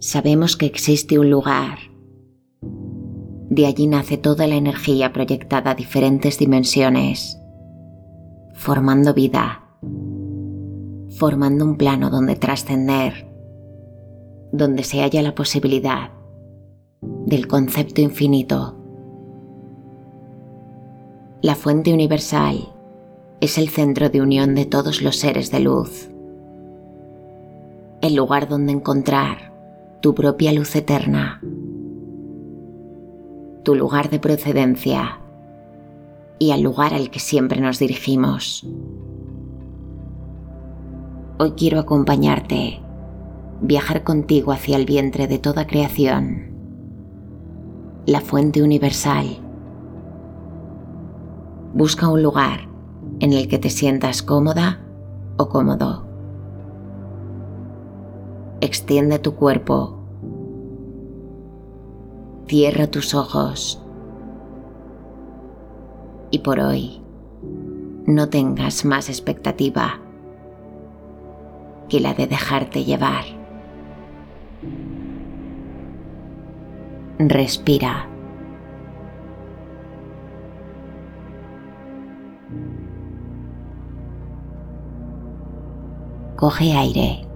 Sabemos que existe un lugar. De allí nace toda la energía proyectada a diferentes dimensiones, formando vida, formando un plano donde trascender, donde se halla la posibilidad del concepto infinito. La fuente universal es el centro de unión de todos los seres de luz, el lugar donde encontrar tu propia luz eterna, tu lugar de procedencia y al lugar al que siempre nos dirigimos. Hoy quiero acompañarte, viajar contigo hacia el vientre de toda creación, la fuente universal. Busca un lugar en el que te sientas cómoda o cómodo extiende tu cuerpo. Cierra tus ojos. Y por hoy, no tengas más expectativa que la de dejarte llevar. Respira. Coge aire.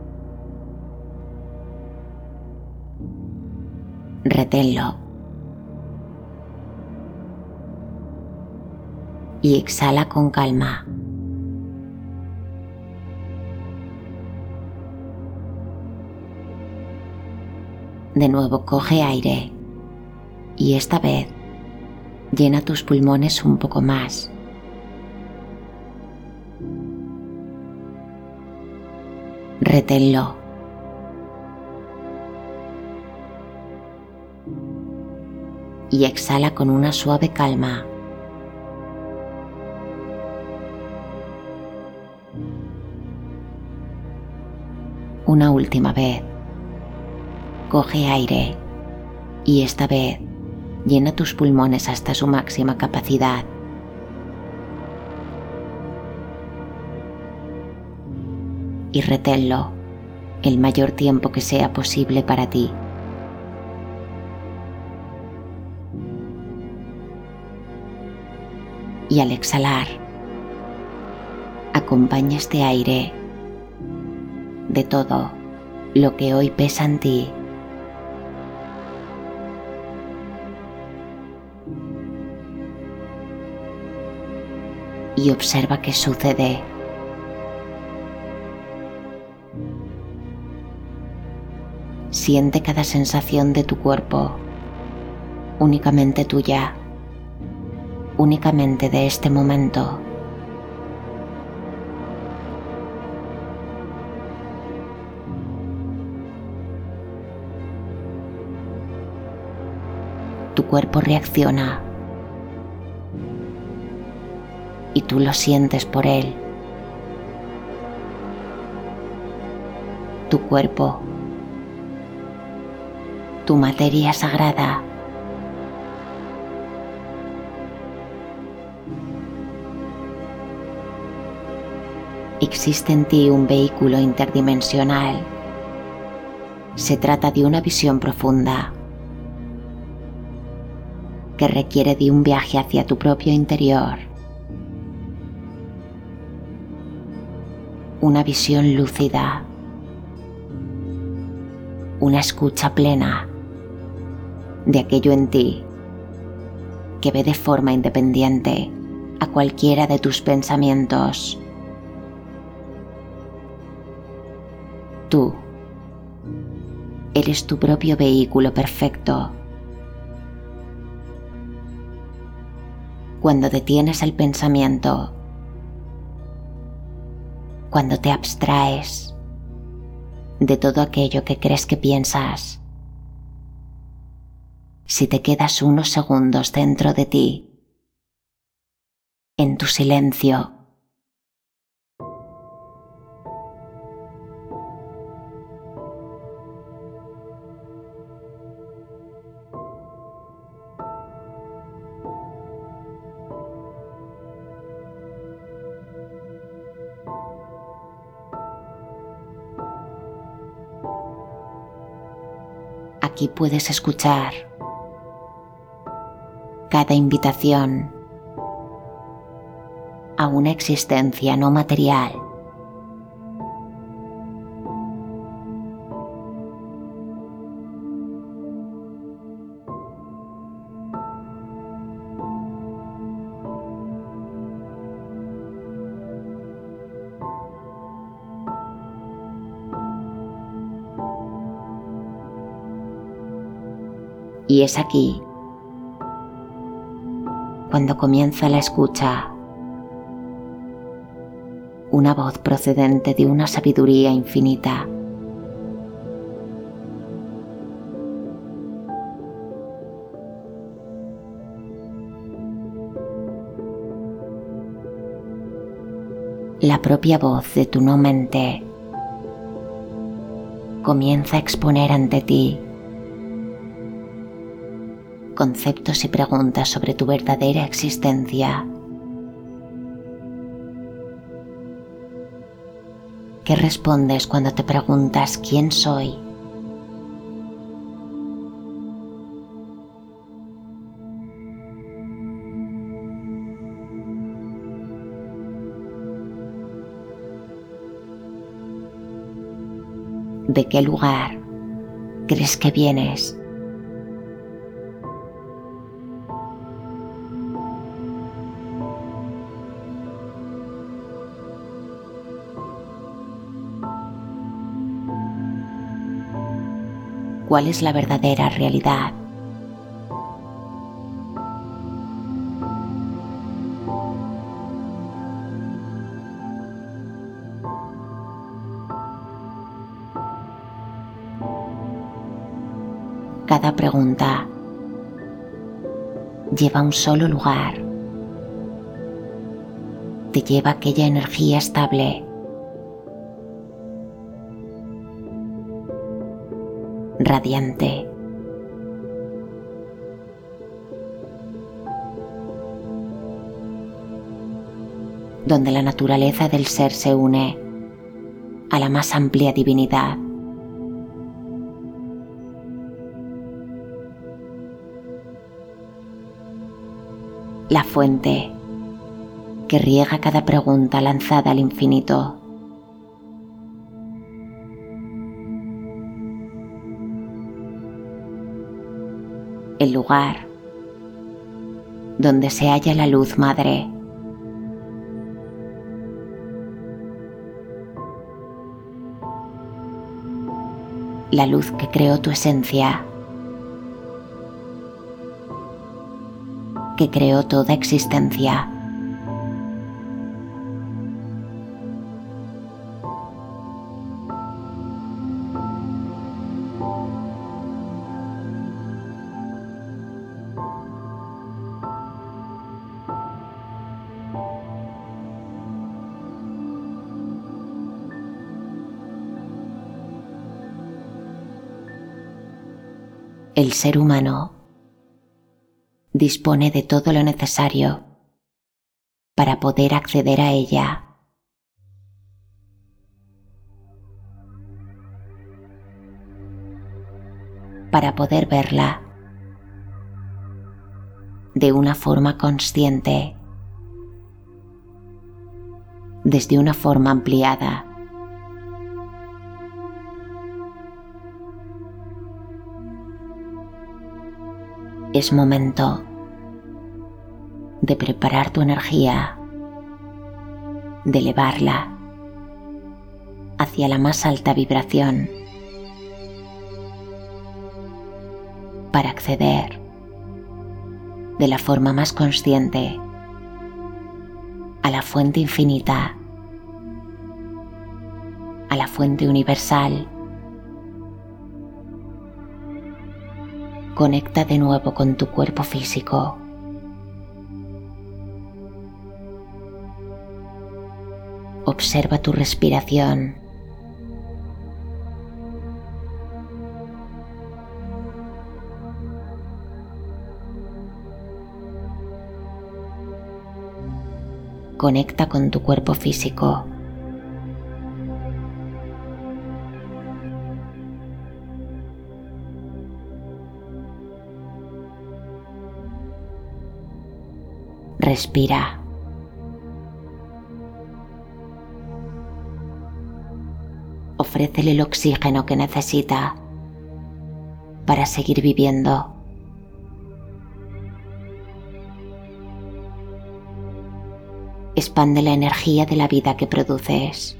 reténlo. Y exhala con calma. De nuevo coge aire y esta vez llena tus pulmones un poco más. Reténlo. y exhala con una suave calma. Una última vez. Coge aire y esta vez llena tus pulmones hasta su máxima capacidad. Y reténlo el mayor tiempo que sea posible para ti. y al exhalar, acompaña este aire de todo lo que hoy pesa en ti. Y observa qué sucede. Siente cada sensación de tu cuerpo, únicamente tuya únicamente de este momento. Tu cuerpo reacciona y tú lo sientes por él. Tu cuerpo, tu materia sagrada existe en ti un vehículo interdimensional. Se trata de una visión profunda que requiere de un viaje hacia tu propio interior. Una visión lúcida. Una escucha plena de aquello en ti que ve de forma independiente a cualquiera de tus pensamientos. Tú eres tu propio vehículo perfecto. Cuando detienes el pensamiento, cuando te abstraes de todo aquello que crees que piensas, si te quedas unos segundos dentro de ti, en tu silencio. Aquí puedes escuchar cada invitación a una existencia no material. Y es aquí cuando comienza la escucha. Una voz procedente de una sabiduría infinita. La propia voz de tu no mente comienza a exponer ante ti conceptos y preguntas sobre tu verdadera existencia. ¿Qué respondes cuando te preguntas quién soy? ¿De qué lugar crees que vienes? Cuál es la verdadera realidad. Cada pregunta lleva a un solo lugar. Te lleva aquella energía estable radiante. donde la naturaleza del ser se une a la más amplia divinidad. La fuente que riega cada pregunta lanzada al infinito. El lugar donde se halla la luz madre. La luz que creó tu esencia, que creó toda existencia. El ser humano dispone de todo lo necesario para poder acceder a ella. para poder verla de una forma consciente, desde una forma ampliada. Es momento de preparar tu energía, de elevarla hacia la más alta vibración para acceder de la forma más consciente a la fuente infinita, a la fuente universal Conecta de nuevo con tu cuerpo físico. Observa tu respiración. Conecta con tu cuerpo físico. Respira. Ofrécele el oxígeno que necesita para seguir viviendo. Expande la energía de la vida que produces.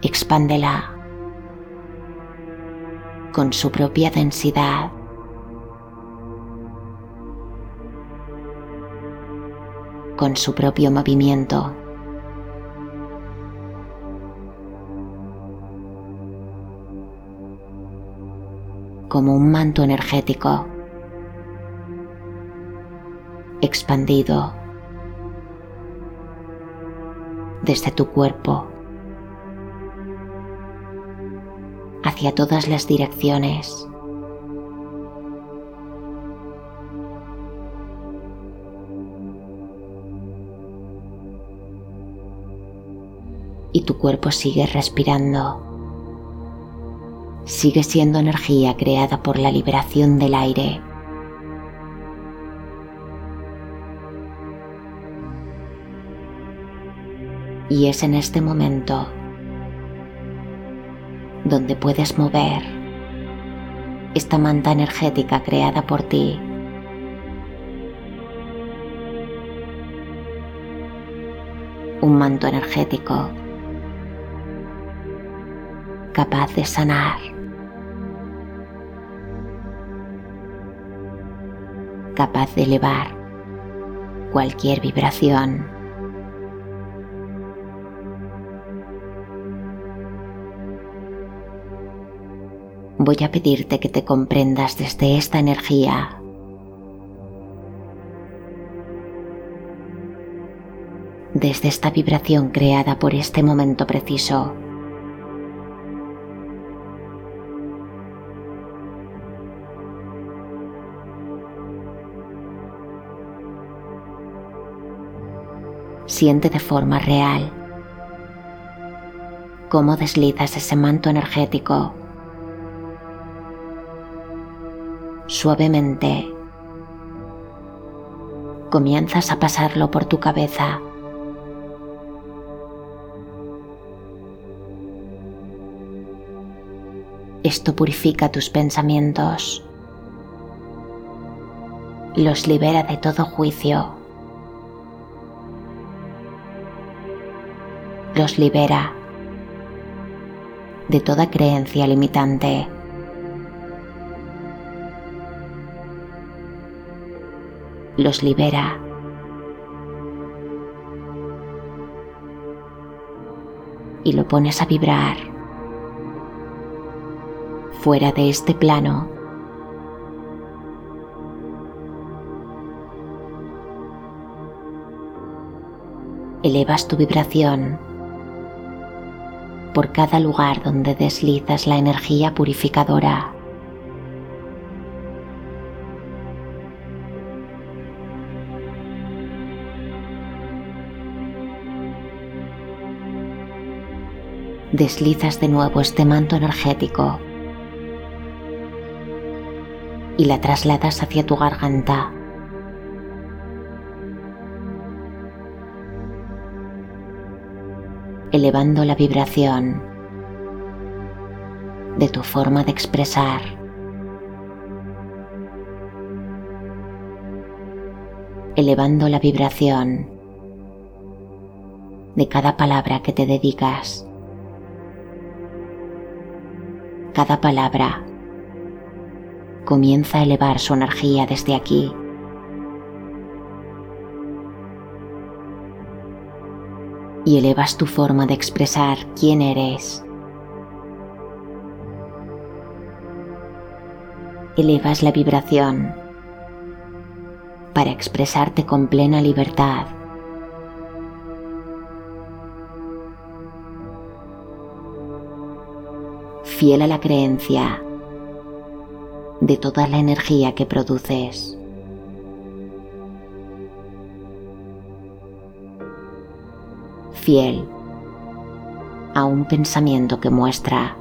Expándela con su propia densidad. con su propio movimiento. como un manto energético expandido desde tu cuerpo hacia todas las direcciones. Y tu cuerpo sigue respirando. Sigue siendo energía creada por la liberación del aire. Y es en este momento donde puedes mover esta manta energética creada por ti. Un manto energético capaz de sanar, capaz de elevar cualquier vibración. Voy a pedirte que te comprendas desde esta energía. Desde esta vibración creada por este momento preciso. Siente de forma real cómo deslizas ese manto energético suavemente. Comienzas a pasarlo por tu cabeza. Esto purifica tus pensamientos. Los libera de todo juicio. Los libera de toda creencia limitante. Los libera. Y lo pones a vibrar fuera de este plano. Elevas tu vibración por cada lugar donde deslizas la energía purificadora. Deslizas de nuevo este manto energético y la trasladas hacia tu garganta. elevando la vibración de tu forma de expresar. elevando la vibración de cada palabra que te dedicas. Cada palabra comienza a elevar su energía desde aquí. Y elevas tu forma de expresar quién eres. Elevas la vibración para expresarte con plena libertad fiel a la creencia de toda la energía que produces. Fiel a un pensamiento que muestra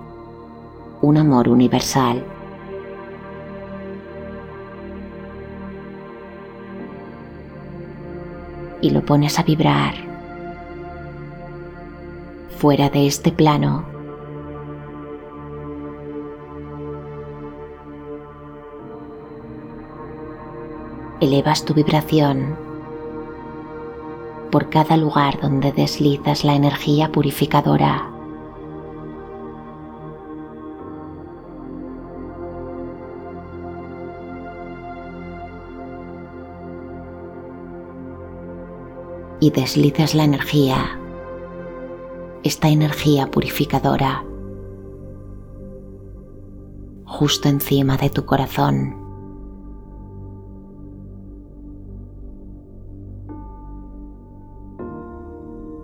un amor universal. Y lo pones a vibrar fuera de este plano. Elevas tu vibración por cada lugar donde deslizas la energía purificadora. y deslizas la energía, esta energía purificadora, justo encima de tu corazón.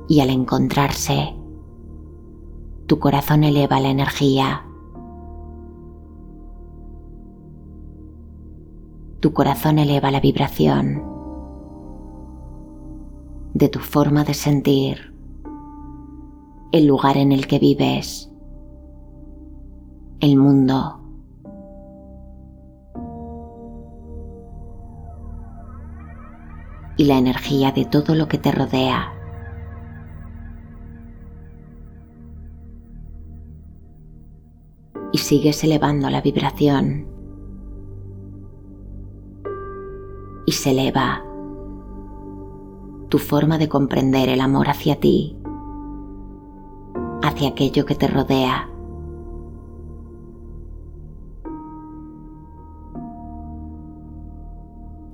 Y al encontrarse, tu corazón eleva la energía. Tu corazón eleva la vibración de tu forma de sentir, el lugar en el que vives, el mundo. y la energía de todo lo que te rodea. Sigues elevando la vibración. Y se eleva tu forma de comprender el amor hacia ti, hacia aquello que te rodea.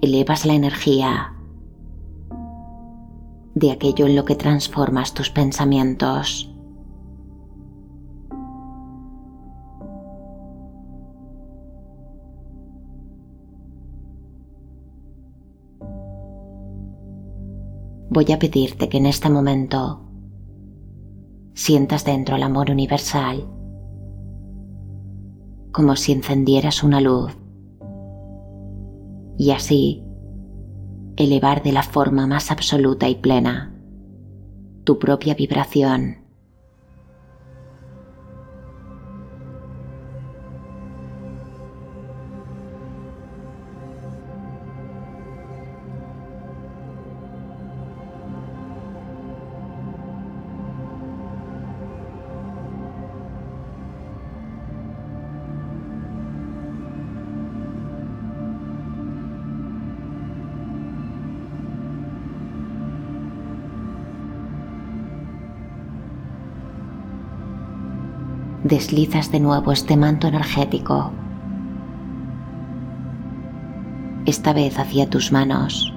Elevas la energía de aquello en lo que transformas tus pensamientos. Voy a pedirte que en este momento sientas dentro el amor universal, como si encendieras una luz, y así elevar de la forma más absoluta y plena tu propia vibración deslizas de nuevo este manto energético, esta vez hacia tus manos.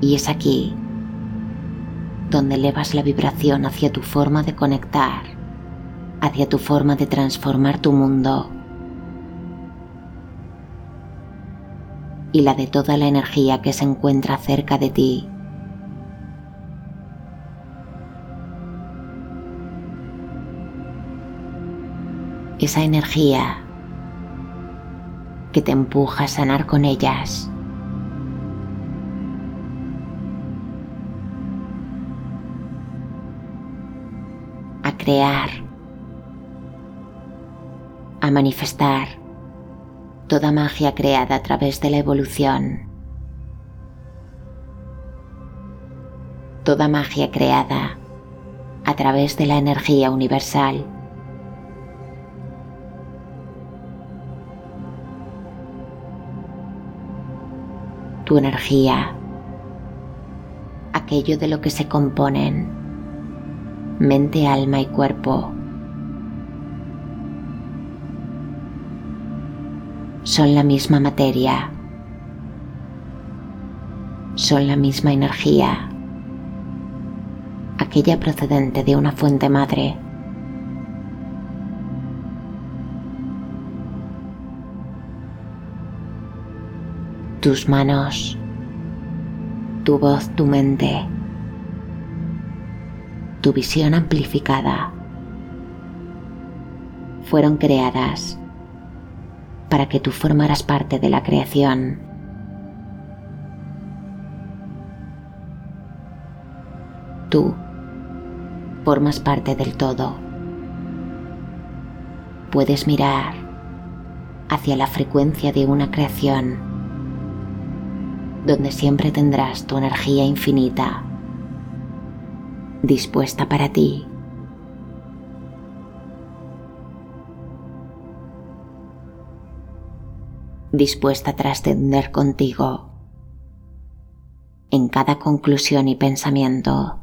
Y es aquí donde elevas la vibración hacia tu forma de conectar, hacia tu forma de transformar tu mundo y la de toda la energía que se encuentra cerca de ti. Esa energía que te empuja a sanar con ellas. A crear, a manifestar toda magia creada a través de la evolución. Toda magia creada a través de la energía universal. Tu energía, aquello de lo que se componen mente, alma y cuerpo. Son la misma materia, son la misma energía, aquella procedente de una fuente madre. Tus manos, tu voz, tu mente, tu visión amplificada fueron creadas para que tú formaras parte de la creación. Tú Formas parte del todo. Puedes mirar hacia la frecuencia de una creación donde siempre tendrás tu energía infinita dispuesta para ti. dispuesta a trascender contigo en cada conclusión y pensamiento.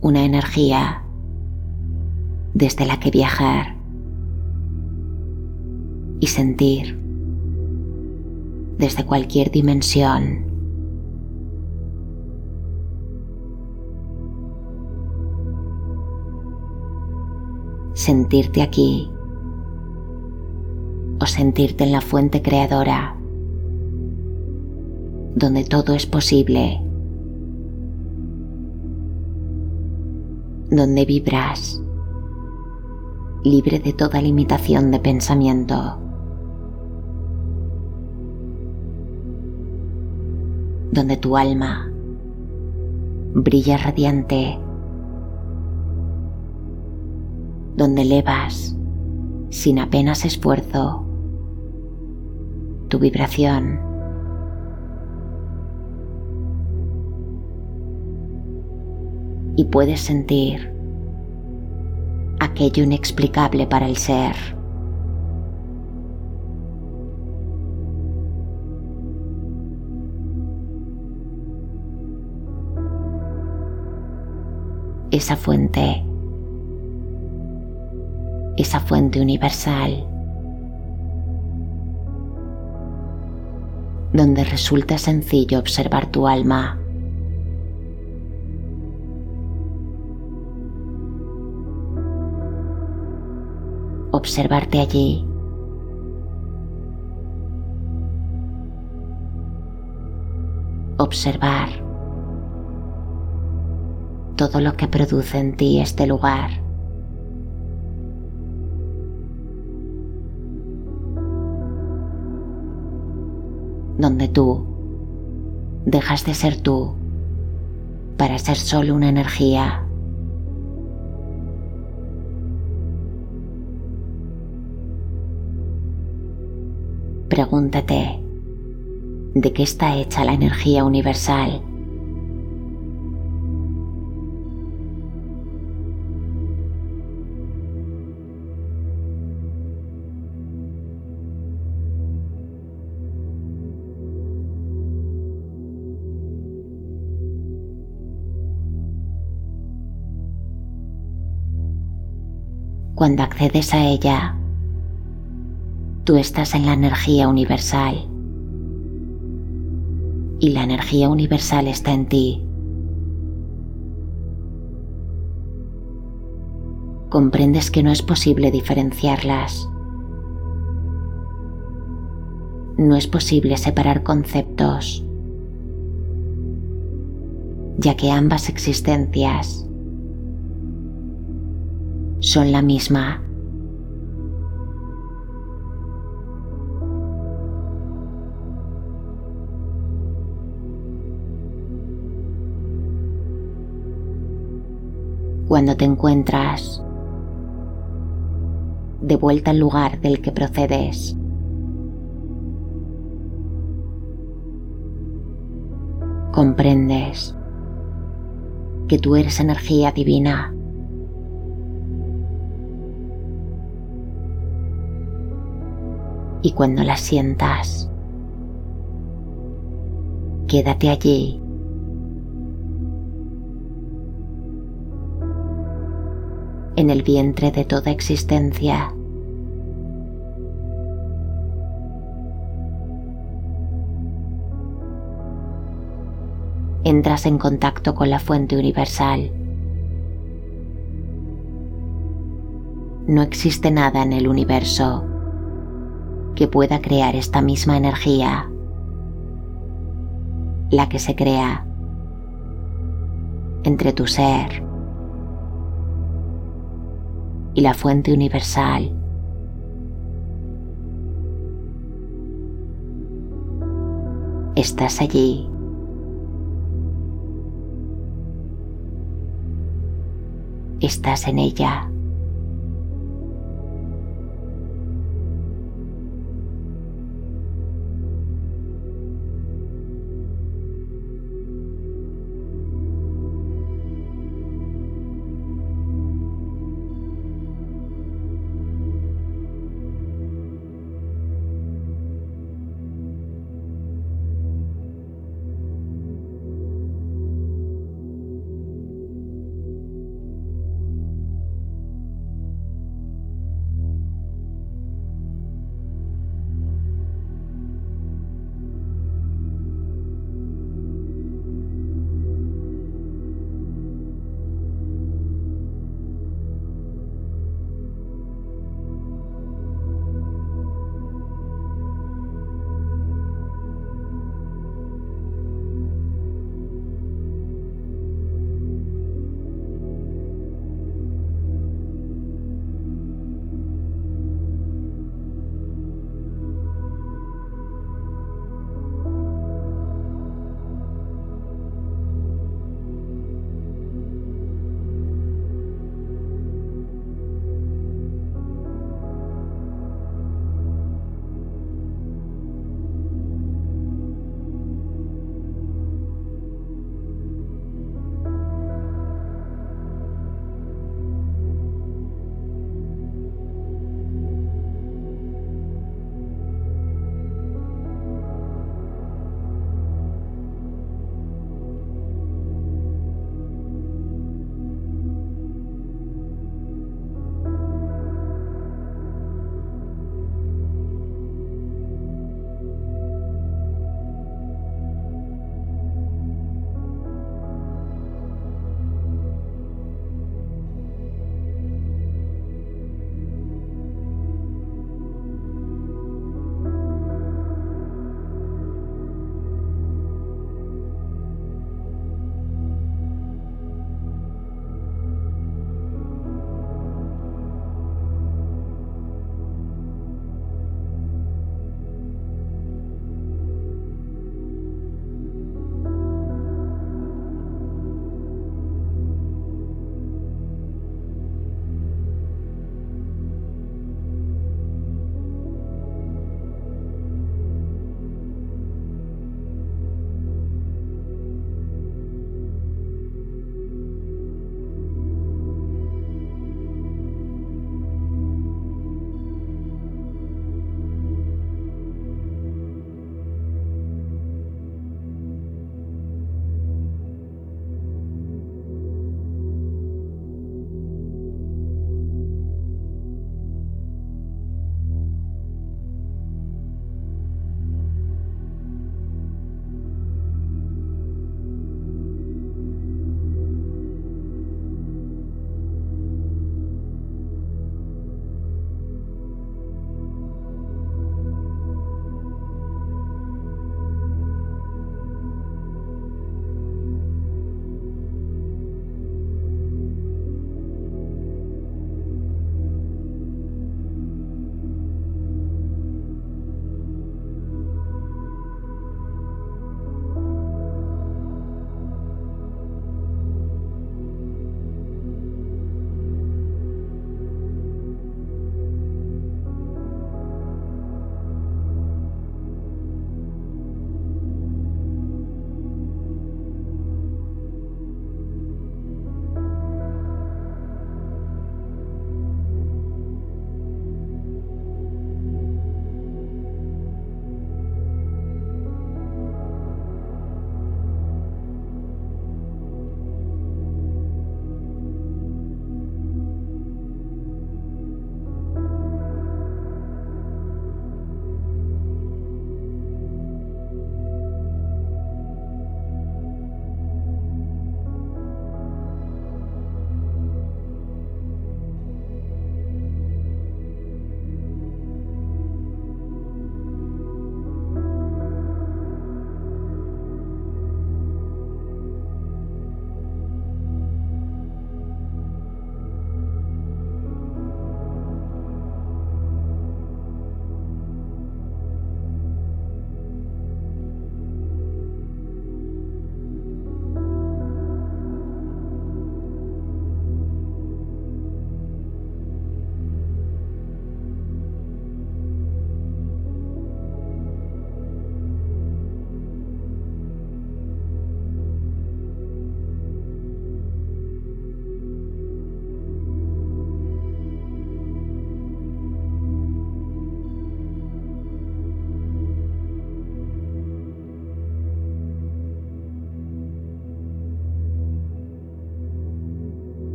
Una energía desde la que viajar y sentir desde cualquier dimensión. Sentirte aquí o sentirte en la fuente creadora, donde todo es posible, donde vibras libre de toda limitación de pensamiento. Donde tu alma brilla radiante, donde elevas sin apenas esfuerzo tu vibración. Y puedes sentir aquello inexplicable para el ser. Esa fuente, esa fuente universal donde resulta sencillo observar tu alma. Observarte allí. Observar todo lo que produce en ti este lugar. donde tú dejas de ser tú para ser solo una energía. Pregúntate, ¿de qué está hecha la energía universal? Cuando accedes a ella, tú estás en la energía universal y la energía universal está en ti. Comprendes que no es posible diferenciarlas. No es posible separar conceptos, ya que ambas existencias son la misma. Cuando te encuentras de vuelta al lugar del que procedes, comprendes que tú eres energía divina y cuando la sientas, quédate allí. en el vientre de toda existencia. Entras en contacto con la fuente universal. No existe nada en el universo que pueda crear esta misma energía, la que se crea entre tu ser y la fuente universal. Estás allí. Estás en ella.